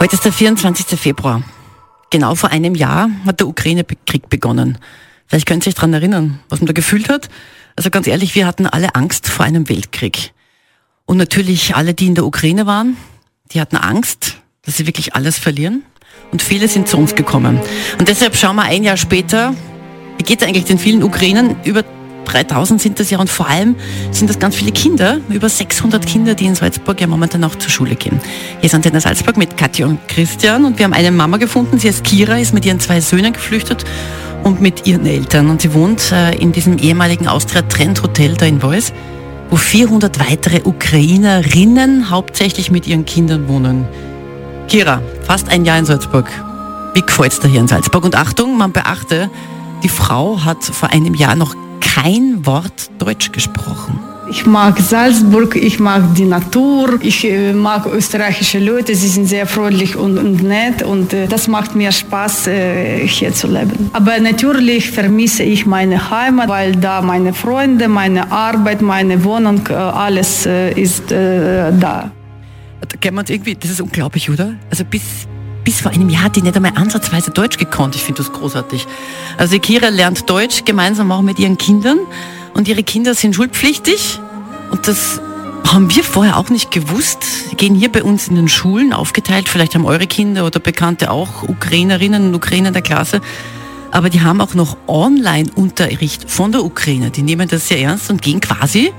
Heute ist der 24. Februar. Genau vor einem Jahr hat der Ukraine-Krieg begonnen. Vielleicht könnt ihr euch daran erinnern, was man da gefühlt hat. Also ganz ehrlich, wir hatten alle Angst vor einem Weltkrieg. Und natürlich alle, die in der Ukraine waren, die hatten Angst, dass sie wirklich alles verlieren. Und viele sind zu uns gekommen. Und deshalb schauen wir ein Jahr später, wie geht es eigentlich den vielen Ukrainern über 3000 sind das ja und vor allem sind das ganz viele Kinder, über 600 Kinder, die in Salzburg ja momentan auch zur Schule gehen. Hier sind wir in Salzburg mit Katja und Christian und wir haben eine Mama gefunden, sie heißt Kira, ist mit ihren zwei Söhnen geflüchtet und mit ihren Eltern und sie wohnt äh, in diesem ehemaligen Austria Trend Hotel da in Voice, wo 400 weitere Ukrainerinnen hauptsächlich mit ihren Kindern wohnen. Kira, fast ein Jahr in Salzburg. Wie gefällt es dir hier in Salzburg? Und Achtung, man beachte, die Frau hat vor einem Jahr noch kein Wort Deutsch gesprochen. Ich mag Salzburg, ich mag die Natur, ich äh, mag österreichische Leute, sie sind sehr freundlich und, und nett und äh, das macht mir Spaß, äh, hier zu leben. Aber natürlich vermisse ich meine Heimat, weil da meine Freunde, meine Arbeit, meine Wohnung, äh, alles äh, ist äh, da. Da kennt man irgendwie, das ist unglaublich, oder? Also bis, bis vor einem Jahr hat die nicht einmal ansatzweise Deutsch gekonnt. Ich finde das großartig. Also Kira lernt Deutsch gemeinsam auch mit ihren Kindern und ihre Kinder sind schulpflichtig und das haben wir vorher auch nicht gewusst. Gehen hier bei uns in den Schulen aufgeteilt. Vielleicht haben eure Kinder oder Bekannte auch Ukrainerinnen und Ukrainer der Klasse. Aber die haben auch noch Online-Unterricht von der Ukraine. Die nehmen das sehr ernst und gehen quasi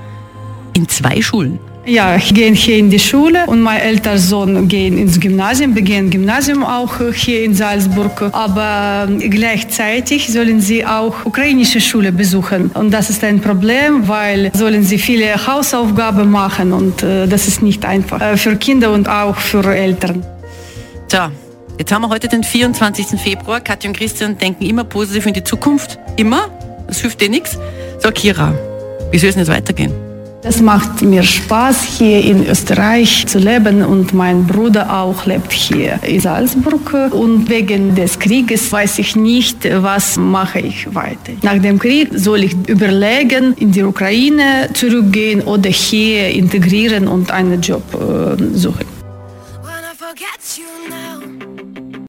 in zwei Schulen. Ja, ich gehe hier in die Schule und mein älterer Sohn geht ins Gymnasium, beginnt Gymnasium auch hier in Salzburg. Aber gleichzeitig sollen sie auch ukrainische Schule besuchen. Und das ist ein Problem, weil sollen sie viele Hausaufgaben machen und äh, das ist nicht einfach äh, für Kinder und auch für Eltern. Tja, jetzt haben wir heute den 24. Februar. Katja und Christian denken immer positiv in die Zukunft. Immer. Das hilft dir nichts. So, Kira, wie soll es jetzt weitergehen? Das macht mir Spaß, hier in Österreich zu leben und mein Bruder auch lebt hier in Salzburg. Und wegen des Krieges weiß ich nicht, was mache ich weiter. Nach dem Krieg soll ich überlegen, in die Ukraine zurückgehen oder hier integrieren und einen Job äh, suchen.